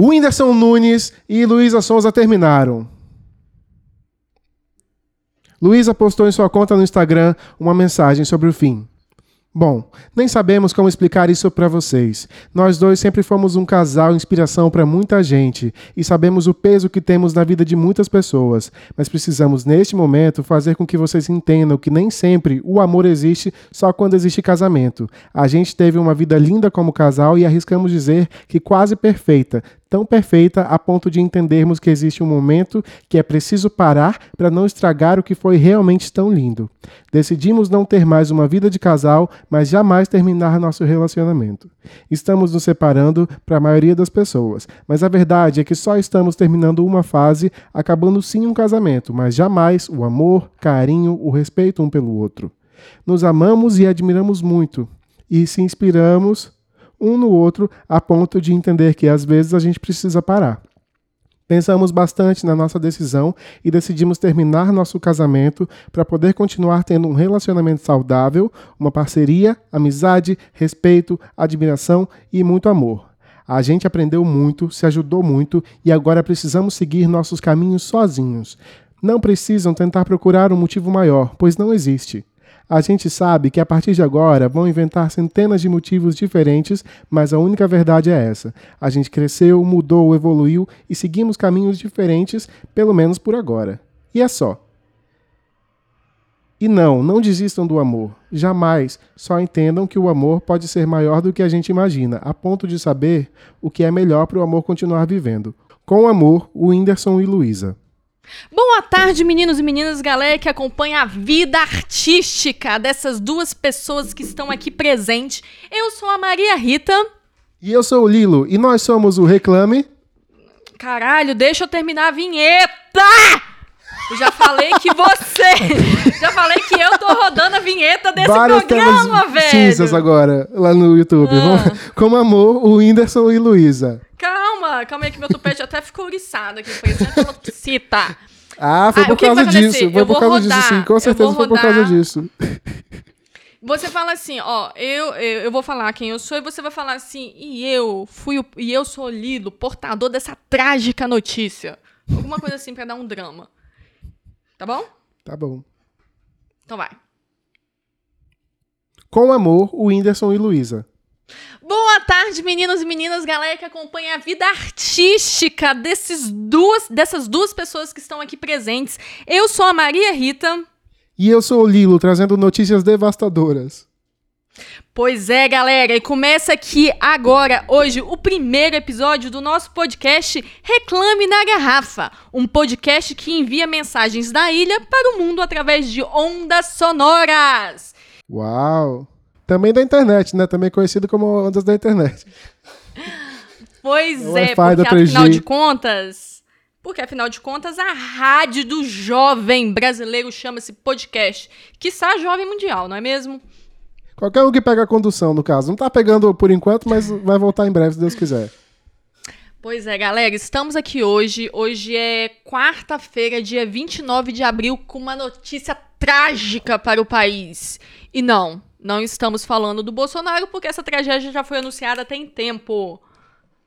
Whindersson Nunes e Luísa Sonza terminaram. Luísa postou em sua conta no Instagram uma mensagem sobre o fim. Bom, nem sabemos como explicar isso para vocês. Nós dois sempre fomos um casal inspiração para muita gente e sabemos o peso que temos na vida de muitas pessoas, mas precisamos neste momento fazer com que vocês entendam que nem sempre o amor existe só quando existe casamento. A gente teve uma vida linda como casal e arriscamos dizer que quase perfeita, tão perfeita a ponto de entendermos que existe um momento que é preciso parar para não estragar o que foi realmente tão lindo. Decidimos não ter mais uma vida de casal, mas jamais terminar nosso relacionamento. Estamos nos separando para a maioria das pessoas, mas a verdade é que só estamos terminando uma fase, acabando sim um casamento, mas jamais o amor, carinho, o respeito um pelo outro. Nos amamos e admiramos muito, e se inspiramos um no outro a ponto de entender que às vezes a gente precisa parar. Pensamos bastante na nossa decisão e decidimos terminar nosso casamento para poder continuar tendo um relacionamento saudável, uma parceria, amizade, respeito, admiração e muito amor. A gente aprendeu muito, se ajudou muito e agora precisamos seguir nossos caminhos sozinhos. Não precisam tentar procurar um motivo maior, pois não existe. A gente sabe que a partir de agora vão inventar centenas de motivos diferentes, mas a única verdade é essa. A gente cresceu, mudou, evoluiu e seguimos caminhos diferentes, pelo menos por agora. E é só. E não, não desistam do amor. Jamais. Só entendam que o amor pode ser maior do que a gente imagina, a ponto de saber o que é melhor para o amor continuar vivendo. Com amor, o Whindersson e Luísa. Boa tarde, meninos e meninas, galera que acompanha a vida artística dessas duas pessoas que estão aqui presentes. Eu sou a Maria Rita. E eu sou o Lilo, e nós somos o Reclame. Caralho, deixa eu terminar a vinheta! Eu já falei que você. já falei que eu tô rodando a vinheta desse Vários programa, velho. Cinzas agora, lá no YouTube. Ah. Como amor, o Whindersson e Luísa. Calma, calma aí que meu tupete até ficou oriçado aqui, parecendo calopsita. Ah, foi Ah, por causa disso. Foi Eu por causa rodar, disso, sim. Com certeza foi por causa disso. Você fala assim, ó, eu, eu, eu vou falar quem eu sou e você vai falar assim, e eu fui o, e eu sou o Lilo, portador dessa trágica notícia. Alguma coisa assim pra dar um drama. Tá bom? Tá bom. Então vai. Com amor, o Whindersson e Luísa. Boa tarde, meninos e meninas, galera que acompanha a vida artística desses duas, dessas duas pessoas que estão aqui presentes. Eu sou a Maria Rita. E eu sou o Lilo, trazendo notícias devastadoras. Pois é, galera, e começa aqui agora, hoje, o primeiro episódio do nosso podcast Reclame na Garrafa, um podcast que envia mensagens da ilha para o mundo através de ondas sonoras. Uau! Também da internet, né? Também conhecido como ondas da internet. Pois É é, porque 3G. afinal de contas, porque afinal de contas a rádio do jovem brasileiro chama-se podcast, que jovem mundial, não é mesmo? Qualquer um que pega a condução, no caso. Não tá pegando por enquanto, mas vai voltar em breve, se Deus quiser. Pois é, galera, estamos aqui hoje. Hoje é quarta-feira, dia 29 de abril, com uma notícia trágica para o país. E não, não estamos falando do Bolsonaro, porque essa tragédia já foi anunciada tem tempo.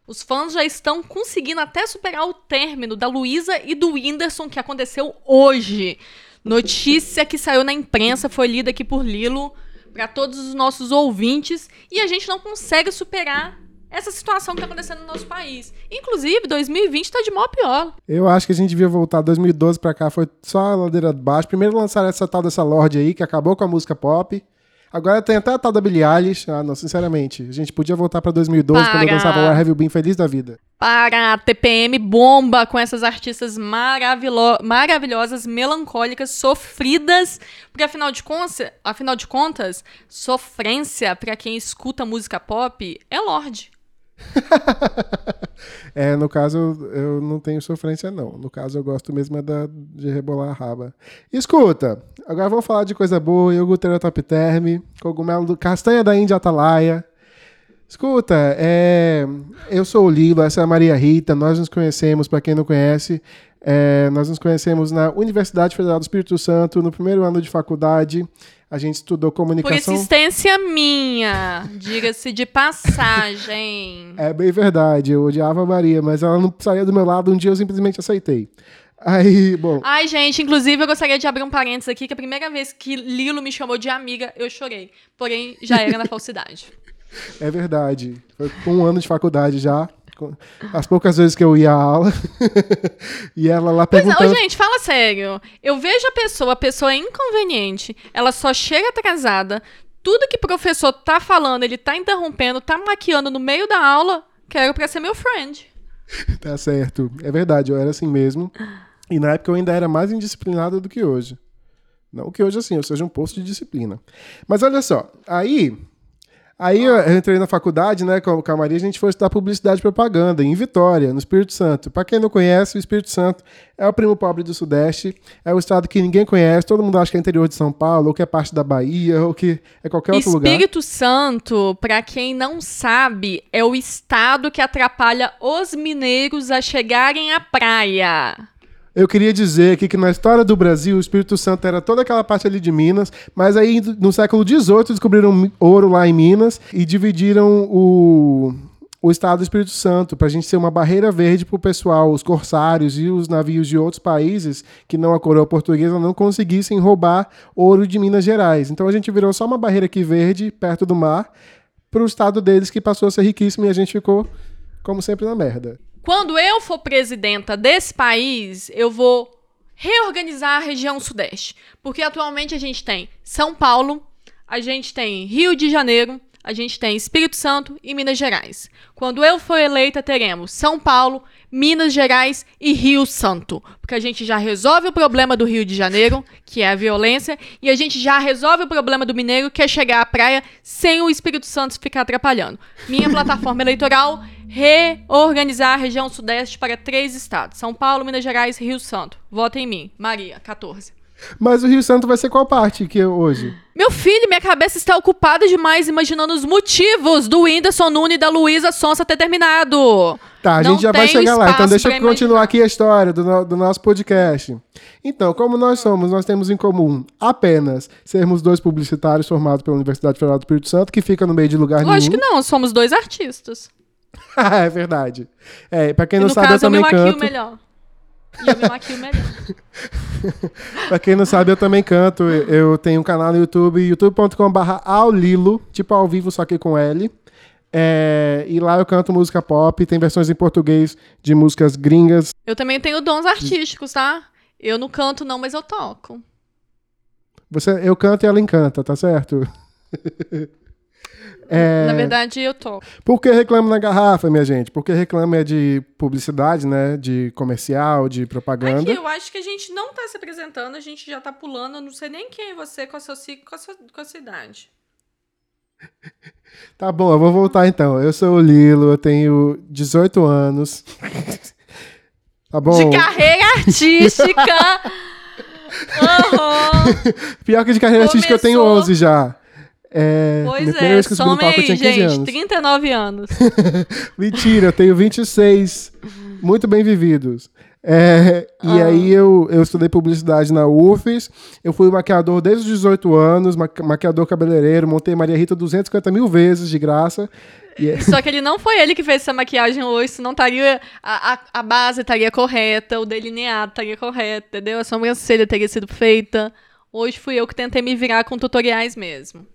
Os fãs já estão conseguindo até superar o término da Luísa e do Whindersson, que aconteceu hoje. Notícia que saiu na imprensa, foi lida aqui por Lilo, para todos os nossos ouvintes, e a gente não consegue superar essa situação que tá acontecendo no nosso país. Inclusive, 2020 tá de a pior. Eu acho que a gente devia voltar 2012 pra cá, foi só a ladeira de baixo. Primeiro lançaram essa tal dessa Lorde aí, que acabou com a música pop. Agora tem até a tal da Billie Eilish. Ah, não, sinceramente. A gente podia voltar pra 2012, quando eu Para. dançava Where Have You Been Feliz da Vida. Para a TPM bomba com essas artistas maravilo- maravilhosas, melancólicas, sofridas, porque afinal de afinal de contas, sofrência para quem escuta música pop é Lorde. É, no caso, eu não tenho sofrência, não. No caso, eu gosto mesmo é da, de rebolar a raba. Escuta, agora vamos falar de coisa boa. Iogurteira Top Term, cogumelo do castanha da Índia Atalaia. Escuta, é, eu sou o Lilo, essa é a Maria Rita, nós nos conhecemos, pra quem não conhece, É, nós nos conhecemos na Universidade Federal do Espírito Santo, no primeiro ano de faculdade. A gente estudou Por comunicação. insistência minha, diga-se de passagem. É bem verdade, eu odiava a Maria, mas ela não saía do meu lado, um dia eu simplesmente aceitei. Aí, bom, Ai, gente, inclusive eu gostaria de abrir um parênteses aqui, que a primeira vez que Lilo me chamou de amiga, eu chorei. Porém, já era na falsidade. É verdade. Foi com um ano de faculdade já. As poucas vezes que eu ia à aula. e ela lá Pois não, perguntando. gente, fala sério. Eu vejo a pessoa, a pessoa é inconveniente, ela só chega atrasada, tudo que o professor tá falando, ele tá interrompendo, tá maquiando no meio da aula, quero pra ser meu friend. Tá certo. É verdade, eu era assim mesmo. E na época eu ainda era mais indisciplinado do que hoje. Não que hoje, assim, eu seja um posto de disciplina. Mas olha só, aí. Aí eu entrei na faculdade, né, com a Maria, a gente foi estudar publicidade e propaganda em Vitória, no Espírito Santo. Para quem não conhece, o Espírito Santo é o primo pobre do Sudeste, é o estado que ninguém conhece, todo mundo acha que é interior de São Paulo, ou que é parte da Bahia, ou que é qualquer outro lugar. Espírito Santo, pra quem não sabe, é o estado que atrapalha os mineiros a chegarem à praia. Eu queria dizer aqui que na história do Brasil, o Espírito Santo era toda aquela parte ali de Minas, mas aí no século XVIII descobriram ouro lá em Minas e dividiram o, o estado do Espírito Santo para a gente ser uma barreira verde para o pessoal, os corsários e os navios de outros países que não a coroa portuguesa não conseguissem roubar ouro de Minas Gerais. Então a gente virou só uma barreira aqui verde, perto do mar, para o estado deles que passou a ser riquíssimo e a gente ficou, como sempre, na merda. Quando eu for presidenta desse país, eu vou reorganizar a região sudeste. Porque atualmente a gente tem São Paulo, a gente tem Rio de Janeiro, a gente tem Espírito Santo e Minas Gerais. Quando eu for eleita, teremos São Paulo, Minas Gerais e Rio Santo. Porque a gente já resolve o problema do Rio de Janeiro, que é a violência, e a gente já resolve o problema do mineiro, que é chegar à praia sem o Espírito Santo ficar atrapalhando. Minha plataforma eleitoral reorganizar a região sudeste para três estados: São Paulo, Minas Gerais e Rio Santo. Vota em mim, Maria, 14. Mas o Rio Santo vai ser qual parte que é hoje? Meu filho, minha cabeça está ocupada demais imaginando os motivos do Whindersson Nunes e da Luísa Sonsa ter terminado. Tá, a Não gente já vai chegar lá. Então deixa eu continuar aqui a história do, do nosso podcast. Então, como nós somos, nós temos em comum apenas sermos dois publicitários formados pela Universidade Federal do Espírito Santo, que fica no meio de lugar Lógico que nenhum. não, somos dois artistas. é verdade. É, pra quem não sabe, caso, eu eu também maquio canto. melhor. E eu me maquio melhor. Pra quem não sabe, eu também canto. Eu tenho um canal no YouTube, youtube.com.br aulilo, tipo ao vivo, só que com L. É, e lá eu canto música pop, tem versões em português de músicas gringas. Eu também tenho dons artísticos, tá? Eu não canto, não, mas eu toco. Você, eu canto e ela encanta, tá certo? É, Na verdade, eu toco. Por que reclama na garrafa, minha gente? Porque reclama é de publicidade, né? De comercial, de propaganda. Aqui, eu acho que a gente não tá se apresentando, a gente já tá pulando. Eu não sei nem quem é você, seu ciclo, qual é a sua, é a sua idade. Tá bom, eu vou voltar então. Eu sou o Lilo, eu tenho 18 anos. tá bom? De carreira artística! Aham. Pior que de carreira artística eu tenho Começou. 11 já. É, Pois é, vez que some palco aí, tinha 15 gente. anos. 39 anos. Mentira, eu tenho 26. Muito bem vividos. É, E Ah. aí eu, eu estudei publicidade na UFES. Eu fui maquiador desde os 18 anos, ma- maquiador cabeleireiro, montei Maria Rita 250 mil vezes de graça. E é- Só que ele não foi ele que fez essa maquiagem hoje, senão estaria. A, a, a base estaria correta, o delineado estaria correto, entendeu? A sobrancelha teria sido feita. Hoje fui eu que tentei me virar com tutoriais mesmo.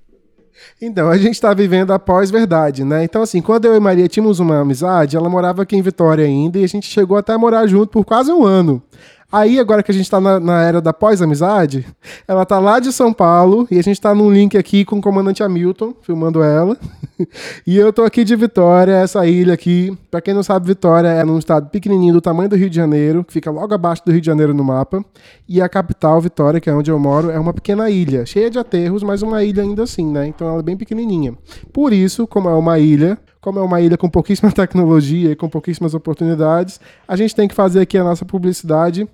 Então, a gente tá vivendo a pós-verdade, né? Então, assim, quando eu e Maria tínhamos uma amizade, ela morava aqui em Vitória ainda e a gente chegou até a morar junto por quase um ano. Aí, agora que a gente tá na, na era da pós-amizade, ela tá lá de São Paulo e a gente tá num link aqui com o comandante Hamilton, filmando ela. e eu tô aqui de Vitória, essa ilha aqui. Pra quem não sabe, Vitória é num estado pequenininho do tamanho do Rio de Janeiro, que fica logo abaixo do Rio de Janeiro no mapa. E a capital, Vitória, que é onde eu moro, é uma pequena ilha, cheia de aterros, mas uma ilha ainda assim, né? Então ela é bem pequenininha. Por isso, como é uma ilha, como é uma ilha com pouquíssima tecnologia e com pouquíssimas oportunidades, a gente tem que fazer aqui a nossa publicidade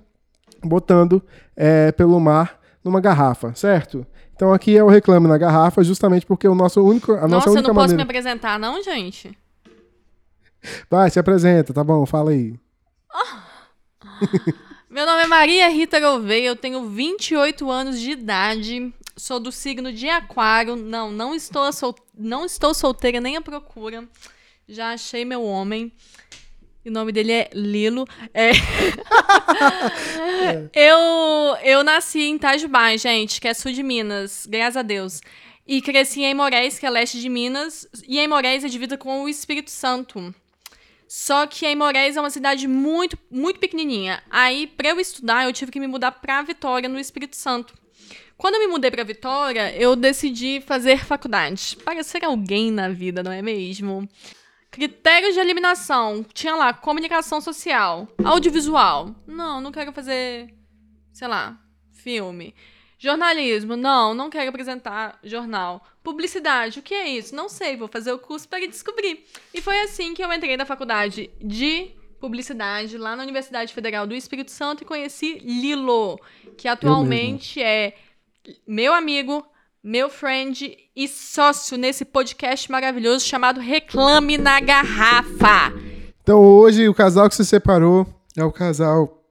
botando é, pelo mar numa garrafa, certo? Então aqui é o reclame na garrafa, justamente porque o nosso único, a nossa Nossa, eu única não posso me maneira. apresentar, não, gente? Vai, se apresenta, tá bom? Fala aí. Meu nome é Maria Rita Gouveia, eu tenho 28 anos de idade, sou do signo de Aquário. Não, não estou, sol... não estou solteira nem à procura. Já achei meu homem. E o nome dele é Lilo. É... eu, eu nasci em Itajubá, gente, que é sul de Minas, graças a Deus. E cresci em Moraes, que é leste de Minas. E em Moraes é divisa com o Espírito Santo. Só que em Moraes é uma cidade muito, muito pequenininha. Aí, para eu estudar, eu tive que me mudar para Vitória, no Espírito Santo. Quando eu me mudei para Vitória, eu decidi fazer faculdade. Para ser alguém na vida, não é mesmo? Critérios de eliminação. Tinha lá comunicação social, audiovisual. Não, não quero fazer, sei lá, filme. Jornalismo. Não, não quero apresentar jornal. Publicidade. O que é isso? Não sei, vou fazer o curso para descobrir. E foi assim que eu entrei na faculdade de publicidade lá na Universidade Federal do Espírito Santo e conheci Lilo, que atualmente é meu amigo, meu friend e sócio nesse podcast maravilhoso chamado Reclame na Garrafa. Então hoje o casal que se separou é o casal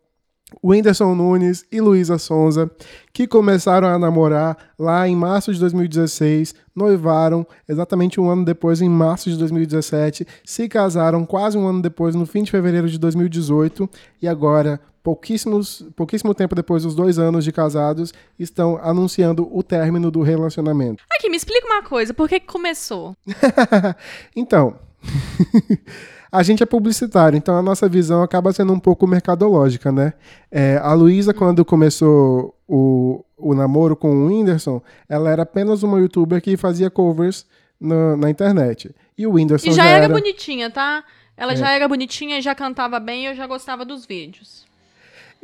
Whindersson Nunes e Luísa Sonza, que começaram a namorar lá em março de 2016, noivaram exatamente um ano depois, em março de 2017, se casaram quase um ano depois, no fim de fevereiro de 2018, e agora, pouquíssimos, pouquíssimo tempo depois dos dois anos de casados, estão anunciando o término do relacionamento. Aqui, me explica uma coisa, por que, que começou? então. a gente é publicitário, então a nossa visão acaba sendo um pouco mercadológica, né? É, a Luísa, quando começou o, o namoro com o Whindersson, ela era apenas uma youtuber que fazia covers na, na internet. E o Whindersson E já, já era, era bonitinha, tá? Ela É. já era bonitinha, já cantava bem, eu já gostava dos vídeos.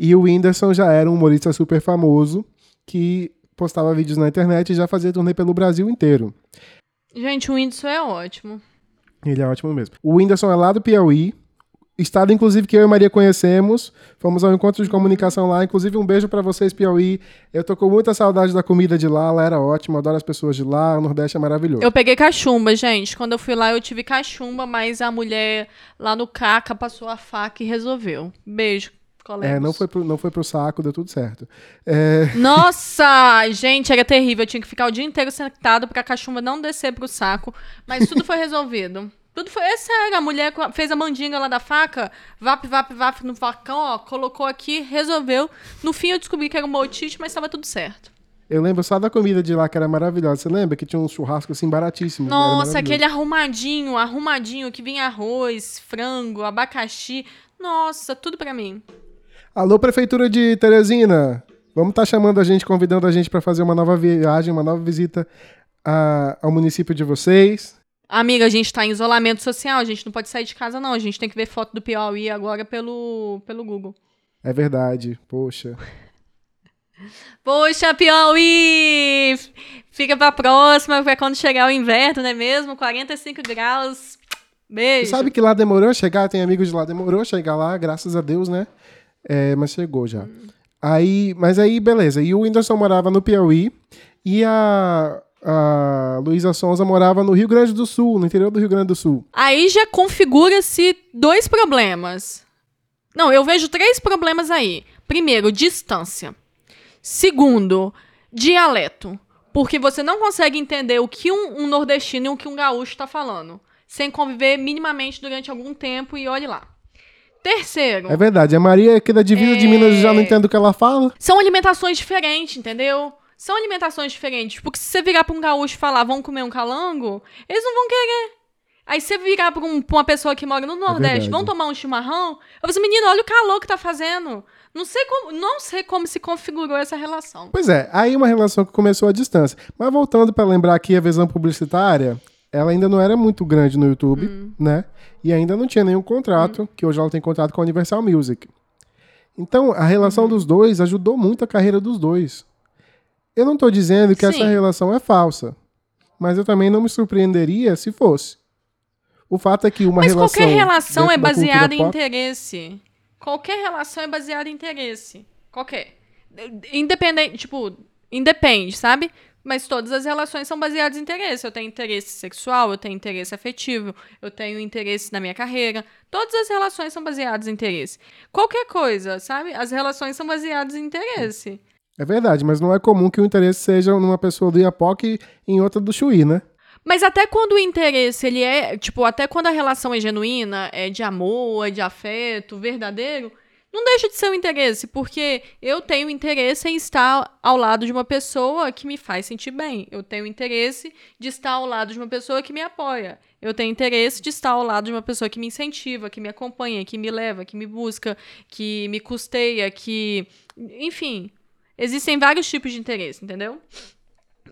E o Whindersson já era um humorista super famoso que postava vídeos na internet e já fazia turnê pelo Brasil inteiro. Gente, o Whindersson é ótimo. Ele é ótimo mesmo. O Whindersson é lá do Piauí, estado inclusive que eu e Maria conhecemos. Fomos ao encontro de comunicação lá, inclusive um beijo pra vocês Piauí. Eu tô com muita saudade da comida de lá, lá era ótima, adoro as pessoas de lá, o Nordeste é maravilhoso. Eu peguei cachumba, gente. Quando eu fui lá, eu tive cachumba, mas a mulher lá no Caca passou a faca e resolveu. Beijo, colegas. É, não foi, pro, não foi pro saco, deu tudo certo. É, Nossa, gente, era terrível. Eu tinha que ficar o dia inteiro sentado pra cachumba não descer pro saco. Mas tudo foi resolvido. Tudo foi. É sério, a mulher fez a mandinga lá da faca, vap, vap, vap no facão, ó, colocou aqui, resolveu. No fim eu descobri que era uma otite, mas tava tudo certo. eu lembro só da comida de lá que era maravilhosa. Você lembra que tinha uns churrascos assim baratíssimos? era Nossa, aquele arrumadinho, arrumadinho, que vinha arroz, frango, abacaxi. Nossa, tudo pra mim. Alô, Prefeitura de Teresina! Vamos estar chamando a gente, convidando a gente para fazer uma nova viagem, uma nova visita a- ao município de vocês. Amiga, a gente tá em isolamento social, a gente não pode sair de casa, não. A gente tem que ver foto do Piauí agora pelo, pelo Google. É verdade, poxa. Poxa, Piauí! Fica pra próxima, pra quando chegar o inverno, não é mesmo? 45 graus. Beijo. Você sabe que lá demorou a chegar, tem amigos de lá, demorou a chegar lá, graças a Deus, né? É, mas chegou já. Aí, mas aí, beleza. E o Whindersson morava no Piauí e a, a Luísa Sonza morava no Rio Grande do Sul, no interior do Rio Grande do Sul. Aí já configura-se dois problemas. Não, eu vejo três problemas aí. Primeiro, distância. Segundo, dialeto. Porque você não consegue entender o que um, um nordestino e o que um gaúcho está falando. Sem conviver minimamente durante algum tempo e olhe lá. Terceiro, É verdade, a Maria aqui da divisa de Minas já não entende o que ela fala. são alimentações diferentes, entendeu? São alimentações diferentes. Porque se você virar pra um gaúcho e falar, vamos comer um calango, eles não vão querer. Aí você virar pra, um- pra uma pessoa que mora no Nordeste, verdade. vamos tomar um chimarrão? Eu falo assim, menino, olha o calor que tá fazendo. Não sei como, não sei como se configurou essa relação. Pois é, aí uma relação que começou à distância. Mas voltando para lembrar aqui a visão publicitária, ela ainda não era muito grande no YouTube, né? E ainda não tinha nenhum contrato, que hoje ela tem contrato com a Universal Music. Então, a relação dos dois ajudou muito a carreira dos dois. Eu não tô dizendo que essa Sim. relação é falsa, mas eu também não me surpreenderia se fosse. O fato é que uma Mas relação qualquer relação é baseada em pop- interesse. Qualquer relação é baseada em interesse. Qualquer. Independente, tipo, independe, sabe? Mas todas as relações são baseadas em interesse. Eu tenho interesse sexual, eu tenho interesse afetivo, eu tenho interesse na minha carreira. Todas as relações são baseadas em interesse. Qualquer coisa, sabe? As relações são baseadas em interesse. É verdade, mas não é comum que o interesse seja numa pessoa do Iapoc e em outra do Chuí, né? Mas até quando o interesse, ele é, tipo, até quando a relação é genuína, é de amor, é de afeto, verdadeiro, não deixa de ser um interesse, porque eu tenho interesse em estar ao lado de uma pessoa que me faz sentir bem. Eu tenho interesse de estar ao lado de uma pessoa que me apoia. Eu tenho interesse de estar ao lado de uma pessoa que me incentiva, que me acompanha, que me leva, que me busca, que me custeia, que. Enfim, Existem vários tipos de interesse, entendeu?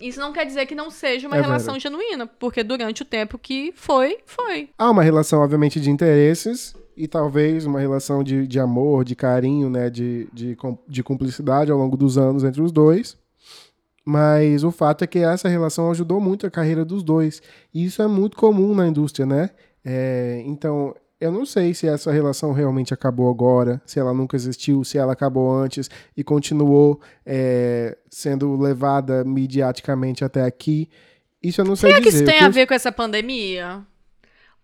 Isso não quer dizer que não seja uma é relação verdade. genuína, porque durante o tempo que foi, foi. Há uma relação, obviamente, de interesses e talvez uma relação de, de amor, de carinho, né, de, de, de cumplicidade ao longo dos anos entre os dois. Mas o fato é que essa relação ajudou muito a carreira dos dois. E isso é muito comum na indústria, né? É, então, eu não sei se essa relação realmente acabou agora, se ela nunca existiu, se ela acabou antes e continuou é, sendo levada mediaticamente até aqui. Isso eu não sei Será dizer. que isso tem a ver com essa pandemia?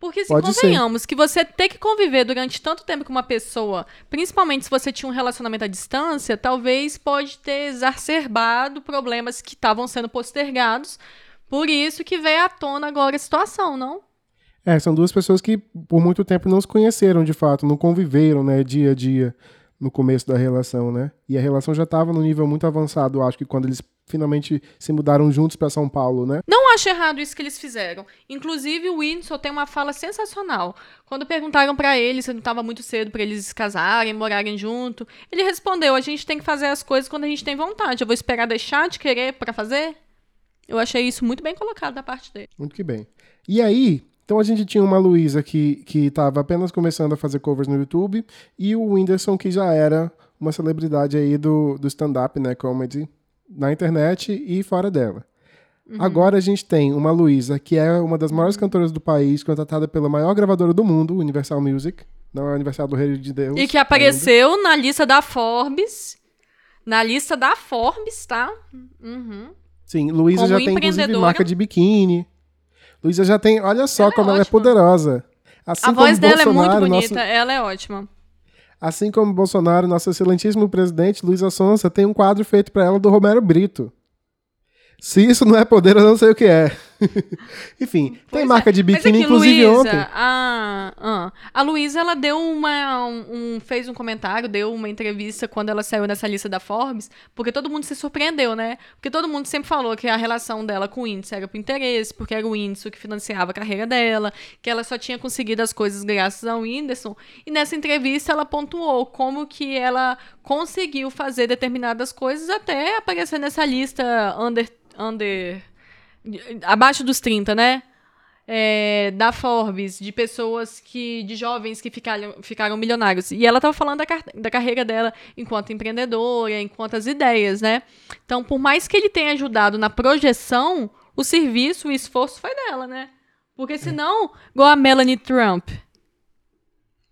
Porque se Pode convenhamos ser. que você ter que conviver durante tanto tempo com uma pessoa, principalmente se você tinha um relacionamento à distância, talvez pode ter exacerbado problemas que estavam sendo postergados. Por isso que veio à tona agora a situação, não? É, são duas pessoas que por muito tempo não se conheceram de fato, não conviveram, né, dia a dia no começo da relação, né? E a relação já estava no nível muito avançado, acho que quando eles finalmente se mudaram juntos para São Paulo, né? Não acho errado isso que eles fizeram. Inclusive o Winston tem uma fala sensacional. Quando perguntaram para ele se não estava muito cedo para eles se casarem, morarem junto, ele respondeu: "A gente tem que fazer as coisas quando a gente tem vontade. Eu vou esperar deixar de querer para fazer?" Eu achei isso muito bem colocado da parte dele. Muito que bem. E aí, então a gente tinha uma Luísa que estava apenas começando a fazer covers no YouTube e o Whindersson que já era uma celebridade aí do, do stand-up, né, comedy, na internet e fora dela. Uhum. Agora a gente tem uma Luísa que é uma das maiores cantoras do país, contratada pela maior gravadora do mundo, Universal Music, não é Universal do Reino de Deus. E que apareceu ainda. na lista da Forbes, na lista da Forbes, tá? Uhum. Sim, Luísa já tem inclusive marca de biquíni. Luísa já tem. Olha só ela é como é ela é poderosa. Assim a voz dela Bolsonaro, é muito bonita, nosso... ela é ótima. Assim como Bolsonaro, nosso excelentíssimo presidente, Luísa Sonsa, tem um quadro feito para ela do Romero Brito. Se isso não é poder, eu não sei o que é. Enfim, pois tem é. marca de biquíni, é inclusive Luiza, ontem. A, a, a Luísa, ela deu uma. Um, fez um comentário, deu uma entrevista quando ela saiu nessa lista da Forbes, porque todo mundo se surpreendeu, né? Porque todo mundo sempre falou que a relação dela com o índice era por interesse, porque era o índice que financiava a carreira dela, que ela só tinha conseguido as coisas graças ao Whindersson. E nessa entrevista ela pontuou como que ela conseguiu fazer determinadas coisas até aparecer nessa lista under under. Abaixo dos 30, né? É, da Forbes, de pessoas que. de jovens que ficaram, ficaram milionários. E ela estava falando da, da carreira dela enquanto empreendedora, enquanto as ideias, né? Então, por mais que ele tenha ajudado na projeção, o serviço, o esforço foi dela, né? Porque senão, igual a Melanie Trump,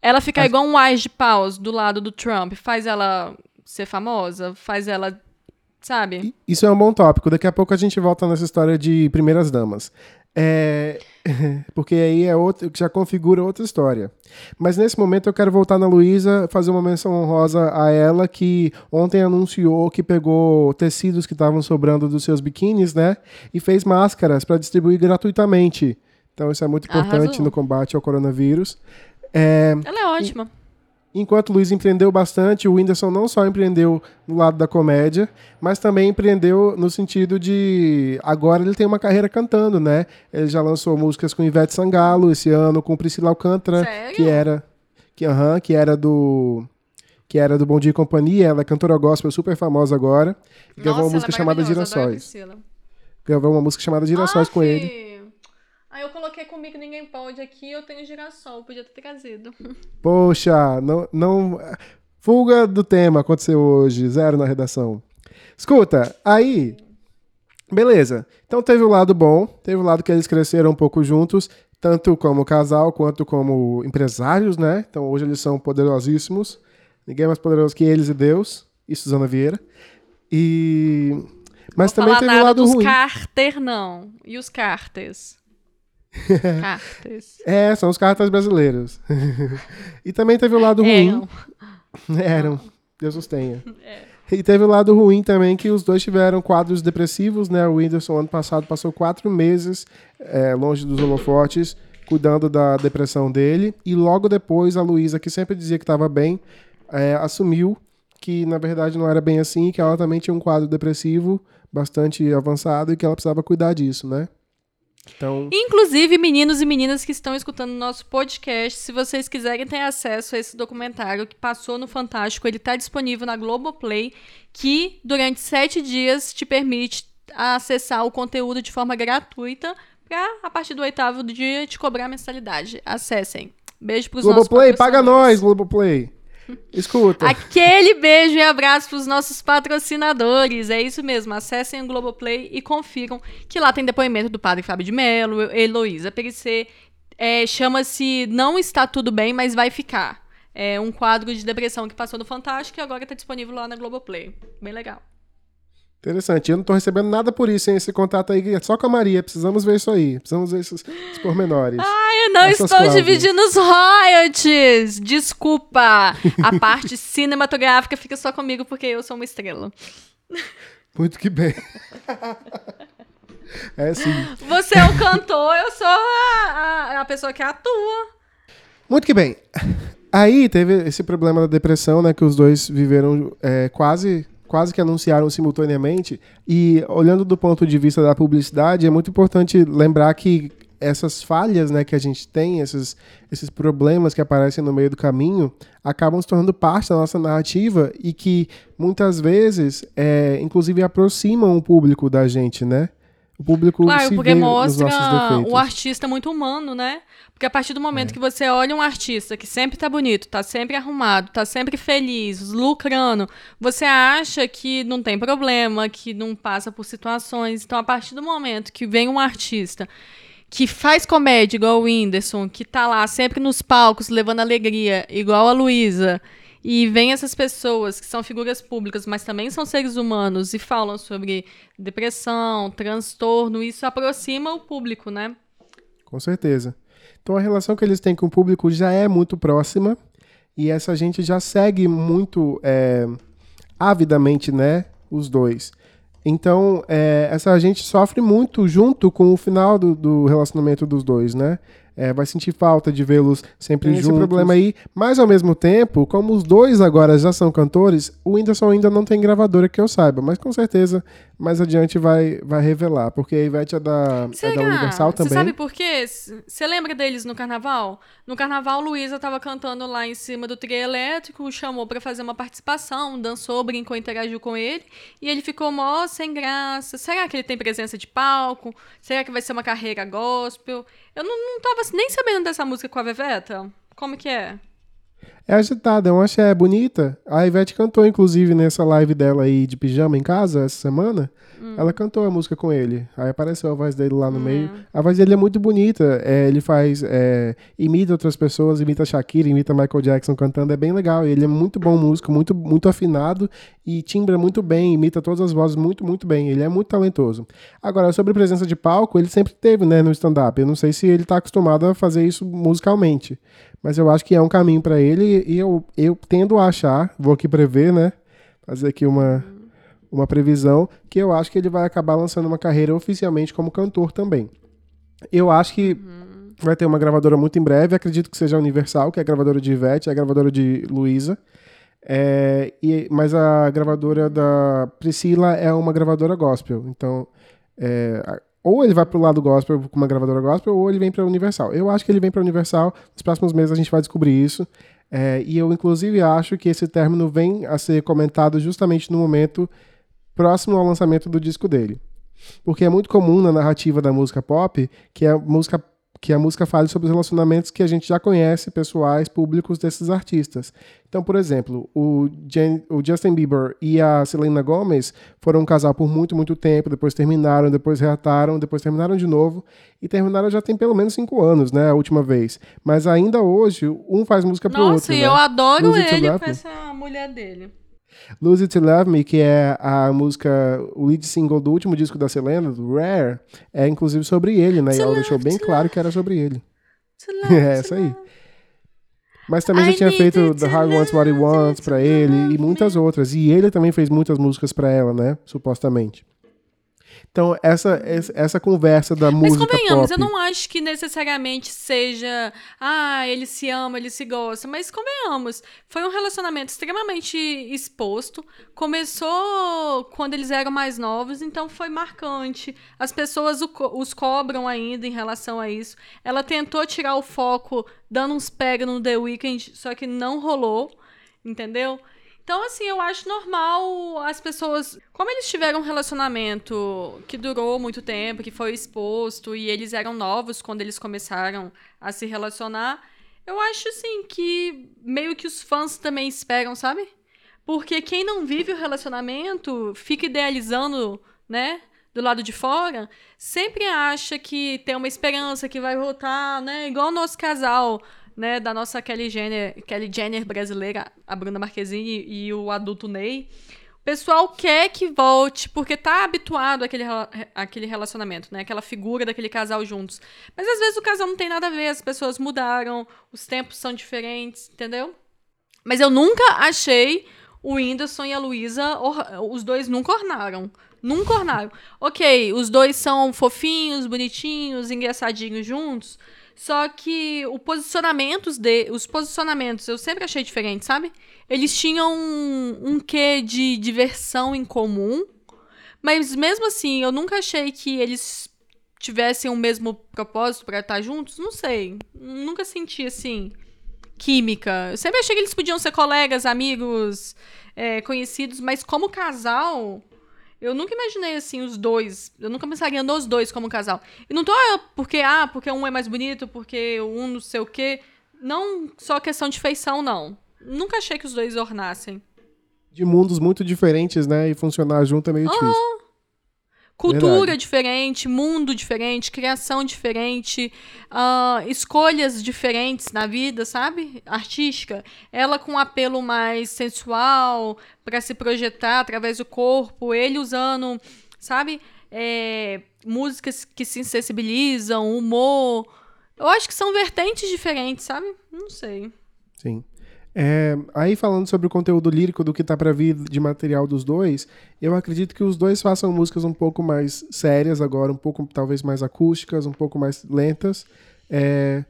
ela ficar igual um Wise de paus do lado do Trump, faz ela ser famosa, faz ela sabe? Isso é um bom tópico. Daqui a pouco a gente volta nessa história de primeiras damas. É... Porque aí é outro, já configura outra história. Mas nesse momento eu quero voltar na Luísa, fazer uma menção honrosa a ela, que ontem anunciou que pegou tecidos que estavam sobrando dos seus biquínis, né? E fez máscaras para distribuir gratuitamente. Então isso é muito importante Arrasou. no combate ao coronavírus. É... Ela é ótima. E... Enquanto o Luiz empreendeu bastante, o Whindersson não só empreendeu no lado da comédia, mas também empreendeu no sentido de. Agora ele tem uma carreira cantando, né? Ele já lançou músicas com Ivete Sangalo esse ano, com Priscila Alcântara, Sério? que era. Que, uhum, que era do. Que era do Bom Dia e Companhia. Ela é cantora gospel super famosa agora. Nossa, gravou uma música é chamada Girassóis. Gravou uma música chamada Girassóis com ele. Aí eu coloquei comigo Ninguém Pode aqui, eu tenho girassol, podia ter trazido. Poxa, não, não. Fuga do tema aconteceu hoje, zero na redação. Escuta, aí. Beleza. Então teve o um lado bom, teve o um lado que eles cresceram um pouco juntos, tanto como casal quanto como empresários, né? Então hoje eles são poderosíssimos. Ninguém é mais poderoso que eles e Deus. E Suzana Vieira. E Mas Vou também teve o nada lado dos ruim. Carter, não. E os Carters? Carters. É, são os cartas brasileiros. e também teve o lado ruim. É, Eram. Deus os tenha. É. E teve o lado ruim também, que os dois tiveram quadros depressivos, né? O Whindersson, ano passado, passou quatro meses é, longe dos holofotes, cuidando da depressão dele. E logo depois, a Luísa, que sempre dizia que estava bem, é, assumiu que, na verdade, não era bem assim, que ela também tinha um quadro depressivo bastante avançado e que ela precisava cuidar disso, né? Então, Inclusive, meninos e meninas que estão escutando o nosso podcast, se vocês quiserem ter acesso a esse documentário que passou no Fantástico, ele está disponível na Globoplay, que durante sete dias te permite acessar o conteúdo de forma gratuita para, a partir do oitavo dia, te cobrar mensalidade. Acessem. Beijo pros nossos Globoplay, paga nós, Globoplay. Escuta. Aquele beijo e abraço para os nossos patrocinadores. É isso mesmo. Acessem o Globoplay e confiram que lá tem depoimento do padre Fábio de Mello, Heloísa Perissé. É, Chama-se Não Está Tudo Bem, mas Vai Ficar. É um quadro de depressão que passou no Fantástico e agora está disponível lá na Globoplay. Bem legal. Interessante. Eu não tô recebendo nada por isso, hein? Esse contato aí é só com a Maria. Precisamos ver isso aí. Precisamos ver esses, esses pormenores. Eu não Essas estou cláusulas. dividindo os royalties. Desculpa. A parte cinematográfica fica só comigo porque eu sou uma estrela. Muito que bem. é sim. Você é o cantor, eu sou a, a, a pessoa que atua. Muito que bem. Aí teve esse problema da depressão, né? Que os dois viveram é, quase, quase que anunciaram simultaneamente. E olhando do ponto de vista da publicidade, é muito importante lembrar que essas falhas né, que a gente tem, esses, esses problemas que aparecem no meio do caminho, acabam se tornando parte da nossa narrativa e que muitas vezes, é, inclusive, aproximam o público da gente, né? O público Claro, se porque vê mostra o artista muito humano, né? Porque a partir do momento É. que você olha um artista que sempre tá bonito, tá sempre arrumado, tá sempre feliz, lucrando, você acha que não tem problema, que não passa por situações. Então, a partir do momento que vem um artista que faz comédia igual o Whindersson, que tá lá sempre nos palcos levando alegria, igual a Luísa, e vem essas pessoas que são figuras públicas, mas também são seres humanos e falam sobre depressão, transtorno, isso aproxima o público, né? Com certeza. Então a relação que eles têm com o público já é muito próxima e essa gente já segue muito é, avidamente, né, os dois. Então é, essa gente sofre muito junto com o final do, do relacionamento dos dois, né? É, vai sentir falta de vê-los sempre Tem esse juntos. problema aí. Mas ao mesmo tempo, como os dois agora já são cantores, o Whindersson ainda não tem gravadora que eu saiba. Mas com certeza mais adiante vai, vai revelar. Porque a Ivete é da, é da Universal Você também. sabe por quê? Você lembra deles no carnaval? No carnaval, Luísa tava cantando lá em cima do trio elétrico, o chamou pra fazer uma participação, dançou, brincou, interagiu com ele, e ele ficou mó sem graça. Será que ele tem presença de palco? Será que vai ser uma carreira gospel? Eu não, não tava nem sabendo dessa música com a Veveta. Como que é? É agitada, é uma axé bonita. A Ivete cantou, inclusive, nessa live dela aí de pijama em casa essa semana. Ela cantou a música com ele. Aí apareceu a voz dele lá no meio. A voz dele é muito bonita. É, ele faz. é, imita outras pessoas, imita Shakira, imita Michael Jackson cantando. É bem legal. Ele é muito bom músico, muito, muito afinado e timbra muito bem, imita todas as vozes muito, muito bem. Ele é muito talentoso. Agora, sobre presença de palco, ele sempre teve, né, no stand-up. Eu não sei se ele tá acostumado a fazer isso musicalmente. Mas eu acho que é um caminho pra ele e eu, eu tendo a achar, vou aqui prever, né? Fazer aqui uma, uma previsão, que eu acho que ele vai acabar lançando uma carreira oficialmente como cantor também. Eu acho que vai ter uma gravadora muito em breve, acredito que seja a Universal, que é a gravadora de Ivete, é a gravadora de Luísa. É, e, mas a gravadora da Priscila é uma gravadora gospel. Então, é, ou ele vai pro lado gospel com uma gravadora gospel, ou ele vem pra Universal. Eu acho que ele vem pra Universal. Nos próximos meses a gente vai descobrir isso. É, e eu, inclusive, acho que esse término vem a ser comentado justamente no momento próximo ao lançamento do disco dele. Porque é muito comum na narrativa da música pop que a música, que a música fale sobre os relacionamentos que a gente já conhece, pessoais, públicos desses artistas. Então, por exemplo, o, Jen- o Justin Bieber e a Selena Gomez foram um casal por muito, muito tempo, depois terminaram, depois reataram, depois terminaram de novo, e terminaram já tem pelo menos cinco anos, né, a última vez. Mas ainda hoje, um faz música pro Nossa, outro, e né? eu adoro Lose ele com essa mulher dele. Lose It to Love Me, que é a música, o lead single do último disco da Selena, do Rare, é inclusive sobre ele, né? E ela deixou bem claro que era sobre ele. é essa aí. Mas também já tinha feito The Heart Wants What It Wants pra ele e muitas outras. E ele também fez muitas músicas pra ela, né? Supostamente. Então, essa, essa conversa da Mas música convenhamos, pop... eu não acho que necessariamente seja... Ah, ele se ama, ele se gosta. Mas convenhamos, foi um relacionamento extremamente exposto. Começou quando eles eram mais novos, então foi marcante. As pessoas os cobram ainda em relação a isso. Ela tentou tirar o foco dando uns pega no The Weeknd, só que não rolou, entendeu? Então, assim, eu acho normal as pessoas. Como eles tiveram um relacionamento que durou muito tempo, que foi exposto, e eles eram novos quando eles começaram a se relacionar, eu acho, assim, que meio que os fãs também esperam, sabe? Porque quem não vive o relacionamento fica idealizando, né? Do lado de fora, sempre acha que tem uma esperança que vai voltar, né? Igual o nosso casal né, da nossa Kelly Jenner, Kelly Jenner brasileira, a Bruna Marquezine e o adulto Ney. O pessoal quer que volte porque tá habituado àquele, àquele relacionamento, né? Aquela figura daquele casal juntos. Mas às vezes o casal não tem nada a ver, as pessoas mudaram, os tempos são diferentes, entendeu? Mas eu nunca achei o Whindersson e a Luísa, os dois nunca ornaram. Nunca ornaram. Ok, os dois são fofinhos, bonitinhos, engraçadinhos juntos. Só que o posicionamentos de, os posicionamentos eu sempre achei diferente, sabe? Eles tinham um, um quê de diversão em comum, mas mesmo assim, eu nunca achei que eles tivessem o mesmo propósito para estar juntos, não sei. Nunca senti assim química. Eu sempre achei que eles podiam ser colegas, amigos, é, conhecidos, mas como casal, eu nunca imaginei assim os dois. Eu nunca pensaria nos dois como casal. E não tô ah, porque ah, porque um é mais bonito, porque um não sei o quê. Não só questão de feição, não. Nunca achei que os dois ornassem. De mundos muito diferentes, né? E funcionar junto é meio uhum. difícil. Cultura Verdade. diferente, mundo diferente, criação diferente, uh, escolhas diferentes na vida, sabe? Artística. Ela com um apelo mais sensual, para se projetar através do corpo, ele usando, sabe? É, músicas que se sensibilizam, humor. Eu acho que são vertentes diferentes, sabe? Não sei. Sim. É, aí falando sobre o conteúdo lírico do que tá para vir de material dos dois, eu acredito que os dois façam músicas um pouco mais sérias agora, um pouco talvez mais acústicas, um pouco mais lentas. É,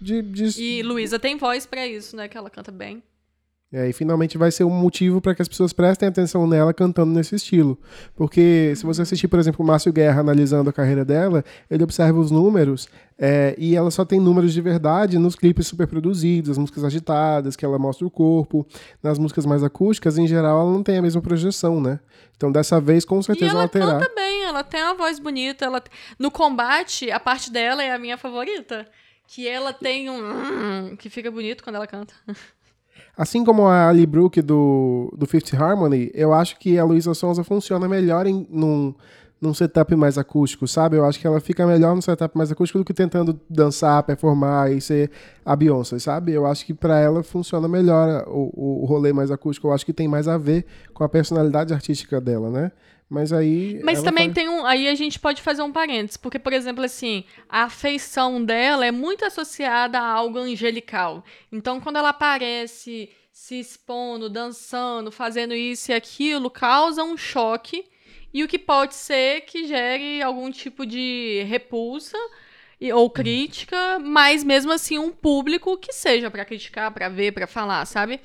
de, de... E Luísa tem voz para isso, né? Que ela canta bem. É, e finalmente vai ser um motivo para que as pessoas prestem atenção nela cantando nesse estilo. Porque se você assistir, por exemplo, o Márcio Guerra analisando a carreira dela, ele observa os números é, e ela só tem números de verdade nos clipes super produzidos, as músicas agitadas, que ela mostra o corpo. Nas músicas mais acústicas, em geral, ela não tem a mesma projeção, né? Então dessa vez, com certeza, e ela, ela terá. Ela canta bem, ela tem uma voz bonita. Ela... No combate, a parte dela é a minha favorita. Que ela tem um. que fica bonito quando ela canta. Assim como a Ali Brooke do, do Fifth Harmony, eu acho que a Luísa Sonza funciona melhor em, num, num setup mais acústico, sabe? Eu acho que ela fica melhor no setup mais acústico do que tentando dançar, performar e ser a Beyoncé, sabe? Eu acho que para ela funciona melhor o, o rolê mais acústico. Eu acho que tem mais a ver com a personalidade artística dela, né? Mas aí. Mas também faz... tem um. Aí a gente pode fazer um parênteses, porque, por exemplo, assim, a afeição dela é muito associada a algo angelical. Então, quando ela aparece se expondo, dançando, fazendo isso e aquilo, causa um choque. E o que pode ser que gere algum tipo de repulsa ou crítica, mas mesmo assim um público que seja para criticar, para ver, para falar, sabe?